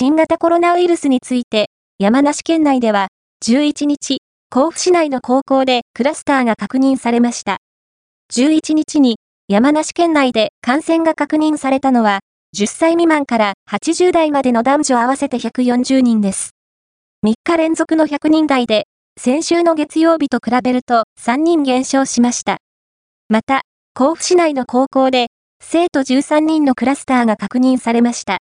新型コロナウイルスについて、山梨県内では、11日、甲府市内の高校でクラスターが確認されました。11日に、山梨県内で感染が確認されたのは、10歳未満から80代までの男女合わせて140人です。3日連続の100人台で、先週の月曜日と比べると3人減少しました。また、甲府市内の高校で、生徒13人のクラスターが確認されました。